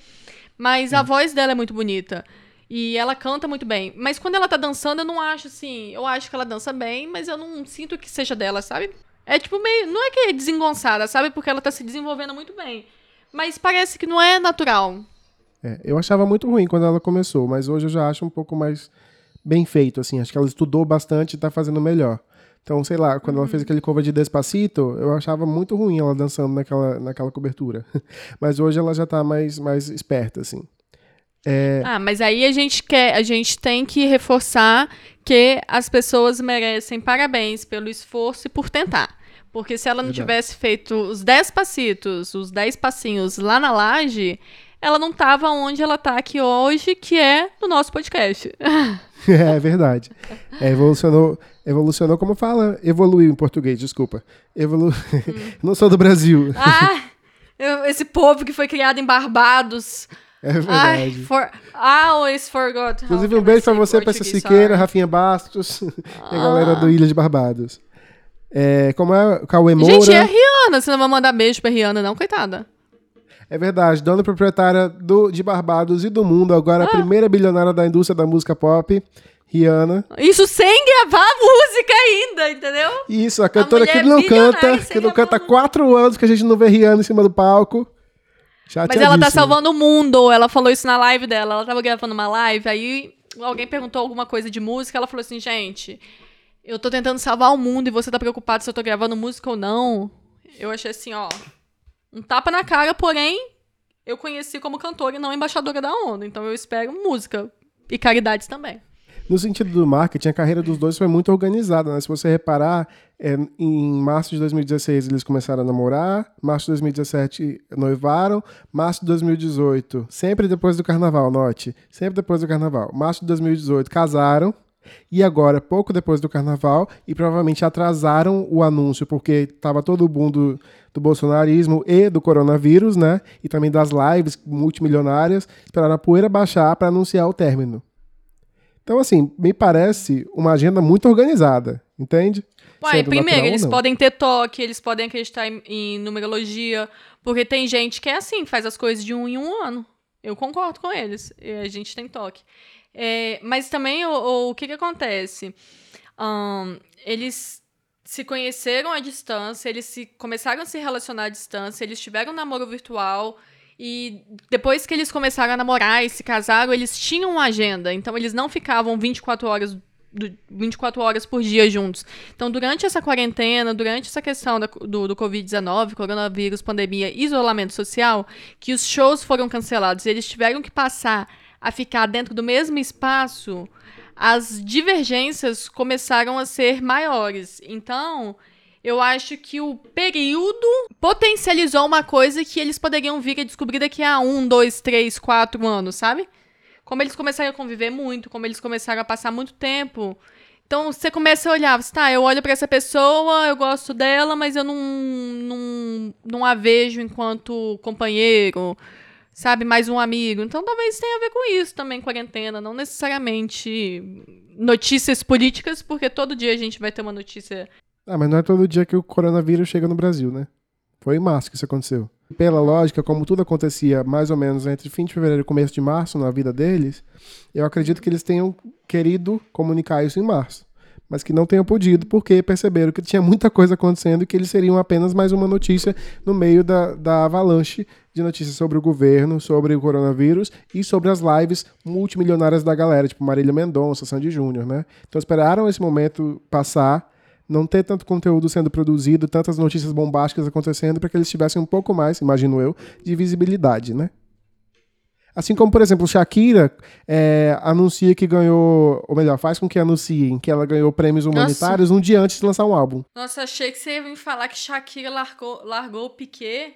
Mas a voz dela é muito bonita. E ela canta muito bem. Mas quando ela tá dançando, eu não acho assim. Eu acho que ela dança bem, mas eu não sinto que seja dela, sabe? É tipo meio. Não é que é desengonçada, sabe? Porque ela tá se desenvolvendo muito bem. Mas parece que não é natural. É, eu achava muito ruim quando ela começou, mas hoje eu já acho um pouco mais bem feito, assim. Acho que ela estudou bastante e tá fazendo melhor. Então, sei lá, quando uhum. ela fez aquele cover de Despacito, eu achava muito ruim ela dançando naquela, naquela cobertura. mas hoje ela já tá mais, mais esperta, assim. É... Ah, mas aí a gente quer, a gente tem que reforçar que as pessoas merecem parabéns pelo esforço e por tentar. Porque se ela não Verdade. tivesse feito os 10 passitos, os 10 passinhos lá na laje, ela não tava onde ela tá aqui hoje, que é no nosso podcast. é verdade. É, evolucionou, evolucionou como fala? Evoluiu em português, desculpa. Evolu... Hum. não sou do Brasil. Ah, esse povo que foi criado em Barbados. É verdade. I for, always forgot. Inclusive, um beijo pra você, Peça Siqueira, Rafinha Bastos ah. e a galera do Ilha de Barbados. É, como é? Cauê Moura. Gente, é a Rihanna. Você não vai mandar beijo pra Rihanna, não, coitada. É verdade, dona proprietária do, de Barbados e do mundo, agora ah. a primeira bilionária da indústria da música pop, Rihanna. Isso sem gravar música ainda, entendeu? Isso, a cantora a que não canta, que não canta há quatro anos que a gente não vê Rihanna em cima do palco. Mas ela tá salvando o mundo, ela falou isso na live dela, ela tava gravando uma live, aí alguém perguntou alguma coisa de música, ela falou assim, gente, eu tô tentando salvar o mundo e você tá preocupado se eu tô gravando música ou não. Eu achei assim, ó, um tapa na cara, porém, eu conheci como cantora e não embaixadora da ONU. Então eu espero música e caridades também. No sentido do marketing, a carreira dos dois foi muito organizada, né? Se você reparar, é, em março de 2016 eles começaram a namorar, março de 2017 noivaram, março de 2018, sempre depois do carnaval, note, sempre depois do carnaval. Março de 2018 casaram, e agora, pouco depois do carnaval, e provavelmente atrasaram o anúncio, porque estava todo o boom do, do bolsonarismo e do coronavírus, né? E também das lives multimilionárias, esperaram a poeira baixar para anunciar o término. Então, assim, me parece uma agenda muito organizada, entende? Uai, primeiro, eles podem ter toque, eles podem acreditar em, em numerologia, porque tem gente que é assim, faz as coisas de um em um ano. Eu concordo com eles. a gente tem toque. É, mas também o, o, o, que, que acontece? Um, eles se conheceram à distância, eles se, começaram a se relacionar à distância, eles tiveram um namoro virtual. E depois que eles começaram a namorar e se casaram, eles tinham uma agenda. Então eles não ficavam 24 horas 24 horas por dia juntos. Então, durante essa quarentena, durante essa questão da, do, do Covid-19, coronavírus, pandemia, isolamento social, que os shows foram cancelados e eles tiveram que passar a ficar dentro do mesmo espaço, as divergências começaram a ser maiores. Então, eu acho que o período potencializou uma coisa que eles poderiam vir a descobrir daqui a um, dois, três, quatro anos, sabe? Como eles começaram a conviver muito, como eles começaram a passar muito tempo. Então você começa a olhar, você, tá, eu olho para essa pessoa, eu gosto dela, mas eu não, não, não a vejo enquanto companheiro sabe, mais um amigo. Então talvez tenha a ver com isso também, quarentena. Não necessariamente notícias políticas, porque todo dia a gente vai ter uma notícia. Ah, mas não é todo dia que o coronavírus chega no Brasil, né? Foi em março que isso aconteceu. Pela lógica, como tudo acontecia mais ou menos entre fim de fevereiro e começo de março na vida deles, eu acredito que eles tenham querido comunicar isso em março mas que não tenham podido porque perceberam que tinha muita coisa acontecendo e que eles seriam apenas mais uma notícia no meio da, da avalanche de notícias sobre o governo, sobre o coronavírus e sobre as lives multimilionárias da galera, tipo Marília Mendonça, Sandy Júnior, né? Então esperaram esse momento passar, não ter tanto conteúdo sendo produzido, tantas notícias bombásticas acontecendo, para que eles tivessem um pouco mais, imagino eu, de visibilidade, né? Assim como, por exemplo, Shakira é, anuncia que ganhou, ou melhor, faz com que anunciem que ela ganhou prêmios humanitários Nossa. um dia antes de lançar um álbum. Nossa, achei que você ia me falar que Shakira largou, largou o Piquet.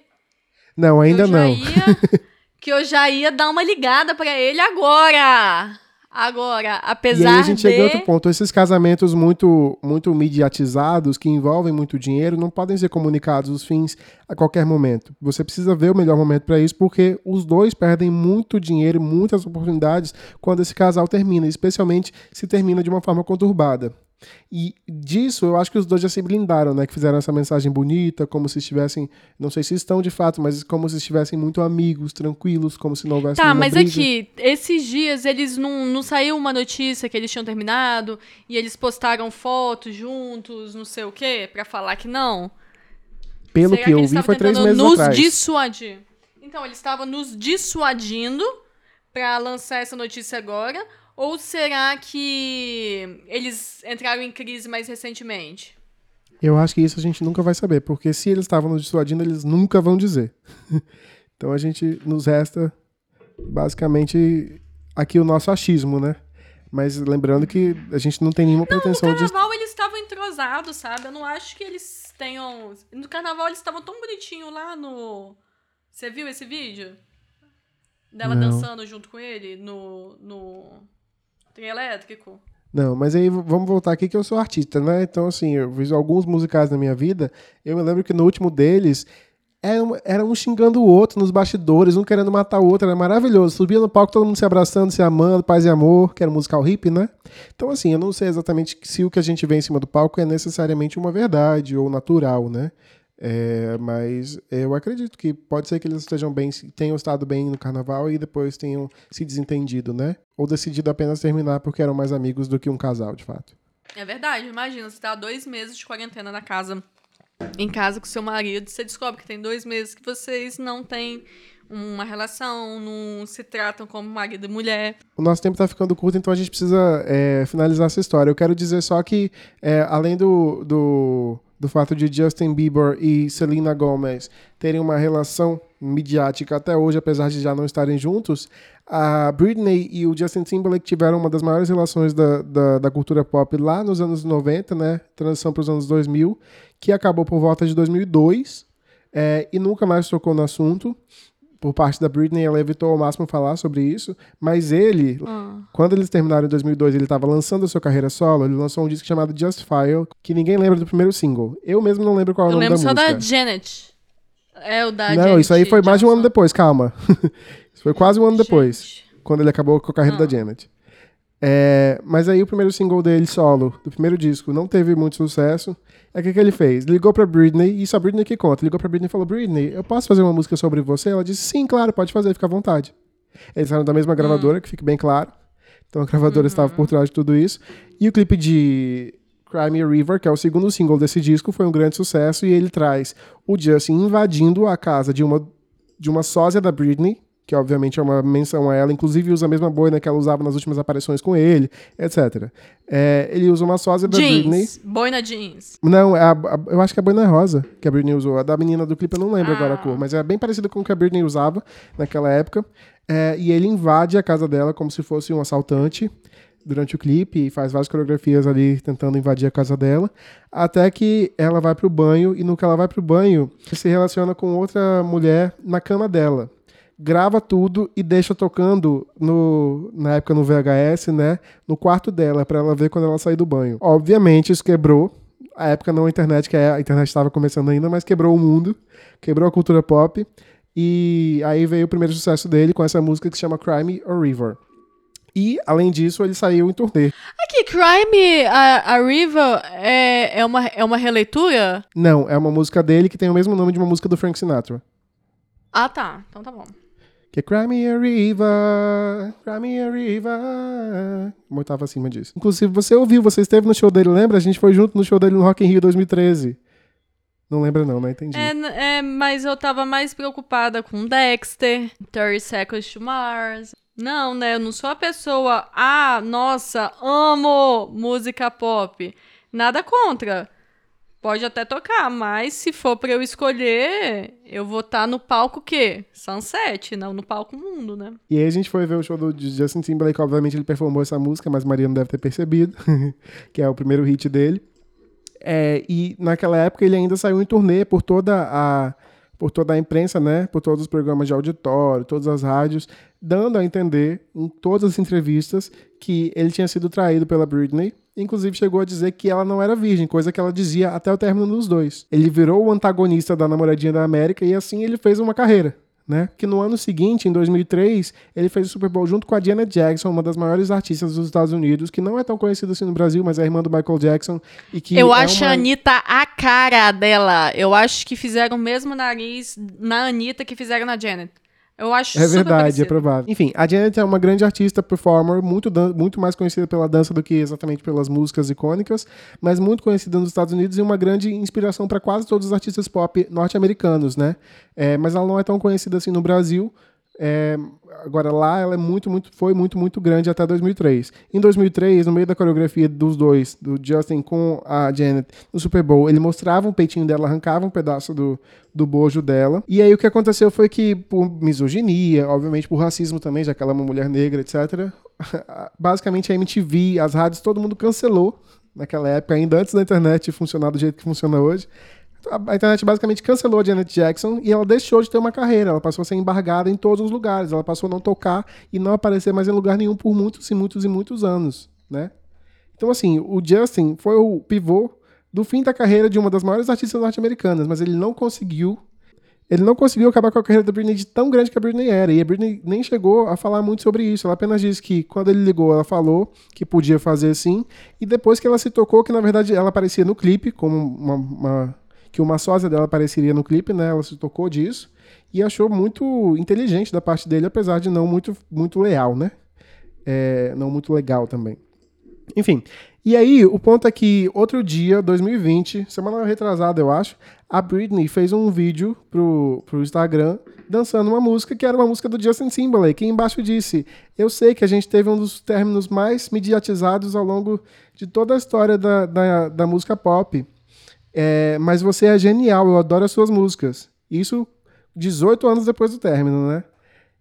Não, ainda não. Ia, que eu já ia dar uma ligada para ele agora. Agora, apesar de... E aí a gente de... chega a outro ponto. Esses casamentos muito, muito mediatizados, que envolvem muito dinheiro, não podem ser comunicados os fins a qualquer momento. Você precisa ver o melhor momento para isso, porque os dois perdem muito dinheiro, muitas oportunidades quando esse casal termina, especialmente se termina de uma forma conturbada. E disso eu acho que os dois já se blindaram, né? Que fizeram essa mensagem bonita, como se estivessem, não sei se estão de fato, mas como se estivessem muito amigos, tranquilos, como se não houvesse Tá, mas briga. aqui, esses dias eles não, não saiu uma notícia que eles tinham terminado e eles postaram fotos juntos, não sei o quê, para falar que não. Pelo Será que, eu vi, foi três meses nos atrás. dissuadir. Então, eles estavam nos dissuadindo para lançar essa notícia agora ou será que eles entraram em crise mais recentemente? Eu acho que isso a gente nunca vai saber, porque se eles estavam nos dissuadindo, eles nunca vão dizer. então a gente nos resta basicamente aqui o nosso achismo, né? Mas lembrando que a gente não tem nenhuma não, pretensão de. No carnaval de... eles estavam entrosados, sabe? Eu não acho que eles tenham. No carnaval eles estavam tão bonitinho lá no. Você viu esse vídeo? Dela Não. dançando junto com ele no, no trem elétrico? Não, mas aí vamos voltar aqui que eu sou artista, né? Então, assim, eu fiz alguns musicais na minha vida. Eu me lembro que no último deles era um, era um xingando o outro nos bastidores, um querendo matar o outro, era maravilhoso. Subia no palco, todo mundo se abraçando, se amando, paz e amor, que era um musical hippie, né? Então, assim, eu não sei exatamente se o que a gente vê em cima do palco é necessariamente uma verdade ou natural, né? É, mas eu acredito que pode ser que eles estejam bem, tenham estado bem no carnaval e depois tenham se desentendido, né? Ou decidido apenas terminar porque eram mais amigos do que um casal, de fato. É verdade, imagina, você tá há dois meses de quarentena na casa, em casa com seu marido, você descobre que tem dois meses que vocês não têm uma relação, não se tratam como marido e mulher. O nosso tempo está ficando curto, então a gente precisa é, finalizar essa história. Eu quero dizer só que, é, além do, do, do fato de Justin Bieber e Selena Gomez terem uma relação midiática até hoje, apesar de já não estarem juntos, a Britney e o Justin Timberlake tiveram uma das maiores relações da, da, da cultura pop lá nos anos 90, né? Transição para os anos 2000, que acabou por volta de 2002 é, e nunca mais tocou no assunto por parte da Britney, ela evitou ao máximo falar sobre isso, mas ele, quando eles terminaram em 2002, ele estava lançando a sua carreira solo, ele lançou um disco chamado Justifier, que ninguém lembra do primeiro single. Eu mesmo não lembro qual é o Eu nome lembro da só música. da Janet. É o da não, Janet isso aí foi mais de um ano depois, calma. isso foi quase um ano depois, Gente. quando ele acabou com a carreira Ah. da Janet. É, mas aí o primeiro single dele, solo, do primeiro disco, não teve muito sucesso. É o que, que ele fez? Ligou pra Britney, e isso a Britney que conta. Ligou pra Britney e falou: Britney, eu posso fazer uma música sobre você? Ela disse: Sim, claro, pode fazer, fica à vontade. Eles eram da mesma gravadora, que fique bem claro. Então a gravadora estava por trás de tudo isso. E o clipe de Cry Me a River, que é o segundo single desse disco, foi um grande sucesso. E ele traz o Justin invadindo a casa de uma, de uma sósia da Britney, que obviamente é uma menção a ela, inclusive usa a mesma boina que ela usava nas últimas aparições com ele, etc. É, ele usa uma sósia da Britney. Jeans. Boina jeans. Não, é a- a- eu acho que a boina é rosa que a Britney usou. A da menina do clipe eu não lembro Ah. agora a cor, mas é bem parecida com o que a Britney usava naquela época. É, e ele invade a casa dela como se fosse um assaltante durante o clipe e faz várias coreografias ali tentando invadir a casa dela. Até que ela vai pro banho e no que ela vai pro banho, se relaciona com outra mulher na cama dela. Grava tudo e deixa tocando no, na época no VHS, né? No quarto dela, pra ela ver quando ela sair do banho. Obviamente, isso quebrou. A época não a internet, que é- a internet estava começando ainda, mas quebrou o mundo, quebrou a cultura pop. E aí veio o primeiro sucesso dele com essa música que se chama Crime or River. E, além disso, ele saiu em turnê. Aqui, Crime a, a River é, é, uma, é uma releitura? Não, é uma música dele que tem o mesmo nome de uma música do Frank Sinatra. Ah, tá. Então tá bom. Que é Crime a River, Crime a River. Oitava acima disso. Inclusive, você ouviu, você esteve no show dele, lembra? A gente foi junto no show dele no Rock in Rio 2013. Não lembra não, não entendi. É, é, mas eu tava mais preocupada com Dexter, 30 Seconds to Mars. Não, né? Eu não sou a pessoa. Ah, nossa, amo música pop. Nada contra. Pode até tocar, mas se for pra eu escolher, eu vou estar no palco quê? Sunset, não no palco mundo, né? E aí a gente foi ver o show do Justin Timberlake, obviamente ele performou essa música, mas Maria não deve ter percebido, que é o primeiro hit dele. É, e naquela época ele ainda saiu em turnê por toda a por toda a imprensa, né, por todos os programas de auditório, todas as rádios, dando a entender em todas as entrevistas que ele tinha sido traído pela Britney. Inclusive chegou a dizer que ela não era virgem, coisa que ela dizia até o término dos dois. Ele virou o antagonista da namoradinha da América e assim ele fez uma carreira né? Que no ano seguinte, em 2003, ele fez o Super Bowl junto com a Janet Jackson, uma das maiores artistas dos Estados Unidos, que não é tão conhecida assim no Brasil, mas é irmã do Michael Jackson e que eu é acho uma... a Anitta a cara dela. Eu acho que fizeram o mesmo nariz na Anitta que fizeram na Janet. Eu acho É super verdade, é parecido. provável. Enfim, a Janet é uma grande artista, performer, muito, muito mais conhecida pela dança do que exatamente pelas músicas icônicas, mas muito conhecida nos Estados Unidos e uma grande inspiração para quase todos os artistas pop norte-americanos, né? É, mas ela não é tão conhecida assim no Brasil. É, agora lá ela é muito, muito, foi muito, muito grande até 2003. Em 2003, no meio da coreografia dos dois, do Justin com a Janet no Super Bowl, ele mostrava um peitinho dela, arrancava um pedaço do, do bojo dela. E aí o que aconteceu foi que, por misoginia, obviamente por racismo também, já que ela é uma mulher negra, etc., basicamente a MTV, as rádios, todo mundo cancelou naquela época, ainda antes da internet funcionar do jeito que funciona hoje. A internet basicamente cancelou a Janet Jackson e ela deixou de ter uma carreira. Ela passou a ser embargada em todos os lugares. Ela passou a não tocar e não aparecer mais em lugar nenhum por muitos e muitos e muitos anos, né? Então, assim, o Justin foi o pivô do fim da carreira de uma das maiores artistas norte-americanas, mas ele não conseguiu ele não conseguiu acabar com a carreira da Britney de tão grande que a Britney era. E a Britney nem chegou a falar muito sobre isso. Ela apenas disse que quando ele ligou, ela falou que podia fazer sim. E depois que ela se tocou, que na verdade ela aparecia no clipe, como uma, uma que uma sósia dela apareceria no clipe, né? Ela se tocou disso. E achou muito inteligente da parte dele, apesar de não muito, muito leal, né? É, não muito legal também. Enfim, e aí, o ponto é que outro dia, 2020, semana retrasada, eu acho, a Britney fez um vídeo pro, pro Instagram dançando uma música que era uma música do Justin Timberlake. E embaixo disse: Eu sei que a gente teve um dos términos mais mediatizados ao longo de toda a história da, da, da música pop. É, mas você é genial, eu adoro as suas músicas. Isso 18 anos depois do término, né?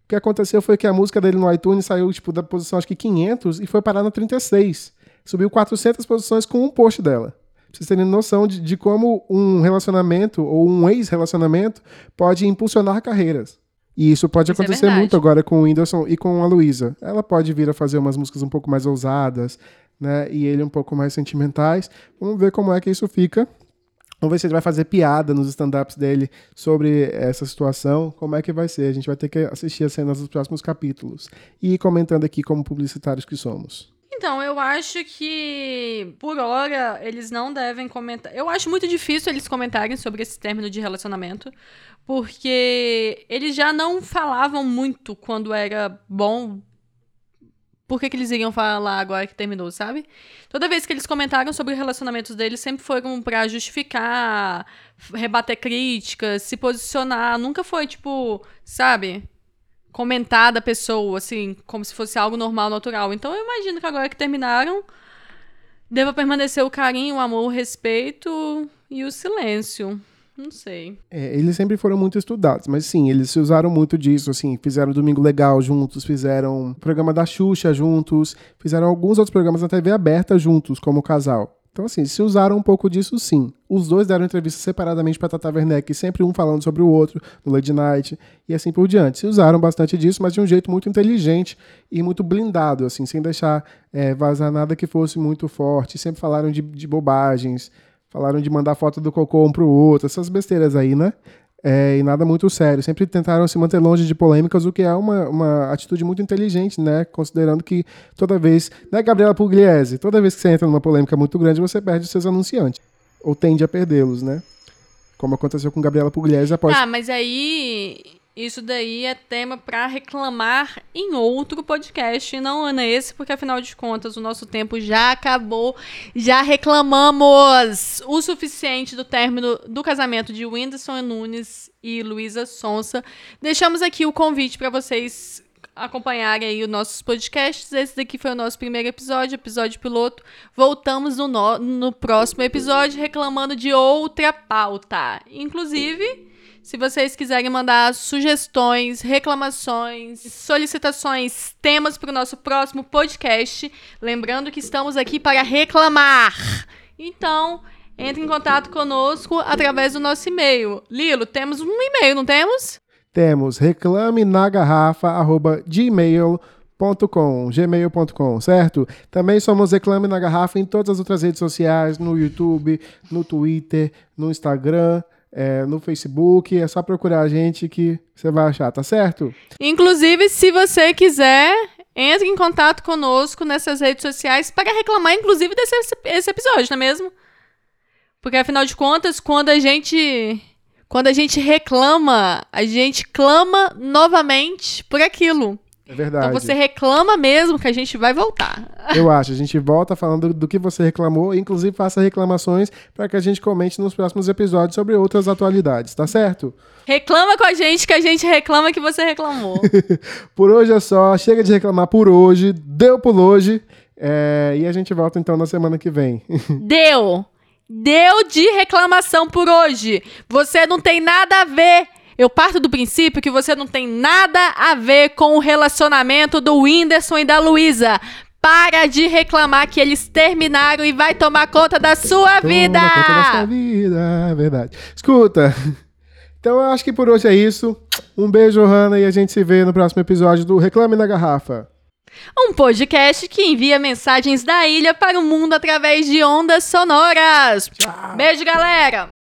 O que aconteceu foi que a música dele no iTunes saiu tipo, da posição acho que 500 e foi parar na 36 subiu 400 posições com um post dela. Pra vocês terem noção de, de como um relacionamento ou um ex-relacionamento pode impulsionar carreiras. E isso pode isso é acontecer é muito agora com o Whindersson e com a Luísa. Ela pode vir a fazer umas músicas um pouco mais ousadas, né? E ele um pouco mais sentimentais. Vamos ver como é que isso fica. Vamos ver se ele vai fazer piada nos stand-ups dele sobre essa situação. Como é que vai ser? A gente vai ter que assistir as cenas dos próximos capítulos. E comentando aqui como publicitários que somos. Então, eu acho que, por hora, eles não devem comentar. Eu acho muito difícil eles comentarem sobre esse término de relacionamento, porque eles já não falavam muito quando era bom. Por que, que eles iriam falar agora que terminou, sabe? Toda vez que eles comentaram sobre relacionamentos deles, sempre foram para justificar, rebater críticas, se posicionar. Nunca foi, tipo, sabe? comentar da pessoa, assim, como se fosse algo normal, natural. Então eu imagino que agora que terminaram, deva permanecer o carinho, o amor, o respeito e o silêncio. Não sei. É, eles sempre foram muito estudados, mas sim, eles se usaram muito disso, assim, fizeram Domingo Legal juntos, fizeram programa da Xuxa juntos, fizeram alguns outros programas na TV aberta juntos, como casal. Então, assim, se usaram um pouco disso, sim. Os dois deram entrevistas separadamente para Tata Werneck, sempre um falando sobre o outro, no Lady Night, e assim por diante. Se usaram bastante disso, mas de um jeito muito inteligente e muito blindado, assim, sem deixar é, vazar nada que fosse muito forte. Sempre falaram de, de bobagens, falaram de mandar foto do cocô um pro outro, essas besteiras aí, né? é, e nada muito sério. Sempre tentaram se manter longe de polêmicas, o que é uma, uma atitude muito inteligente, né? Considerando que toda vez, né, Gabriela Pugliese, toda vez que você entra numa polêmica muito grande, você perde seus anunciantes. Ou tende a perdê-los, né? Como aconteceu com Gabriela Pugliese após. Ah, mas aí isso daí é tema para reclamar em outro podcast, não é nesse, porque afinal de contas o nosso tempo já acabou, já reclamamos o suficiente do término do casamento de Whindersson Nunes e Luísa Sonsa. Deixamos aqui o convite para vocês acompanharem aí os nossos podcasts. Esse daqui foi o nosso primeiro episódio, episódio piloto. Voltamos no, no, no próximo episódio reclamando de outra pauta. Inclusive se vocês quiserem mandar sugestões, reclamações, solicitações, temas para o nosso próximo podcast, lembrando que estamos aqui para reclamar. Então, entre em contato conosco através do nosso e-mail. Lilo, temos um e-mail, não temos? Temos reclame na garrafa gmail.com, gmail.com, certo? Também somos Reclame na Garrafa em todas as outras redes sociais, no YouTube, no Twitter, no Instagram, é, no Facebook. É só procurar a gente que você vai achar, tá certo? Inclusive, se você quiser, entre em contato conosco nessas redes sociais para reclamar, inclusive, desse esse episódio, não é mesmo? Porque afinal de contas, quando a gente. Quando a gente reclama, a gente clama novamente por aquilo. É verdade. Então você reclama mesmo que a gente vai voltar. Eu acho. A gente volta falando do que você reclamou, inclusive faça reclamações para que a gente comente nos próximos episódios sobre outras atualidades, tá certo? Reclama com a gente que a gente reclama que você reclamou. por hoje é só. Chega de reclamar por hoje. Deu por hoje. É... E a gente volta então na semana que vem. Deu! Deu de reclamação por hoje. Você não tem nada a ver eu parto do princípio que você não tem nada a ver com o relacionamento do Whindersson e da Luísa. Para de reclamar que eles terminaram e vai tomar conta da sua Toma vida! conta da sua vida, é verdade. Escuta, então eu acho que por hoje é isso. Um beijo, Hanna, e a gente se vê no próximo episódio do Reclame na Garrafa. Um podcast que envia mensagens da ilha para o mundo através de ondas sonoras. Tchau. Beijo, galera!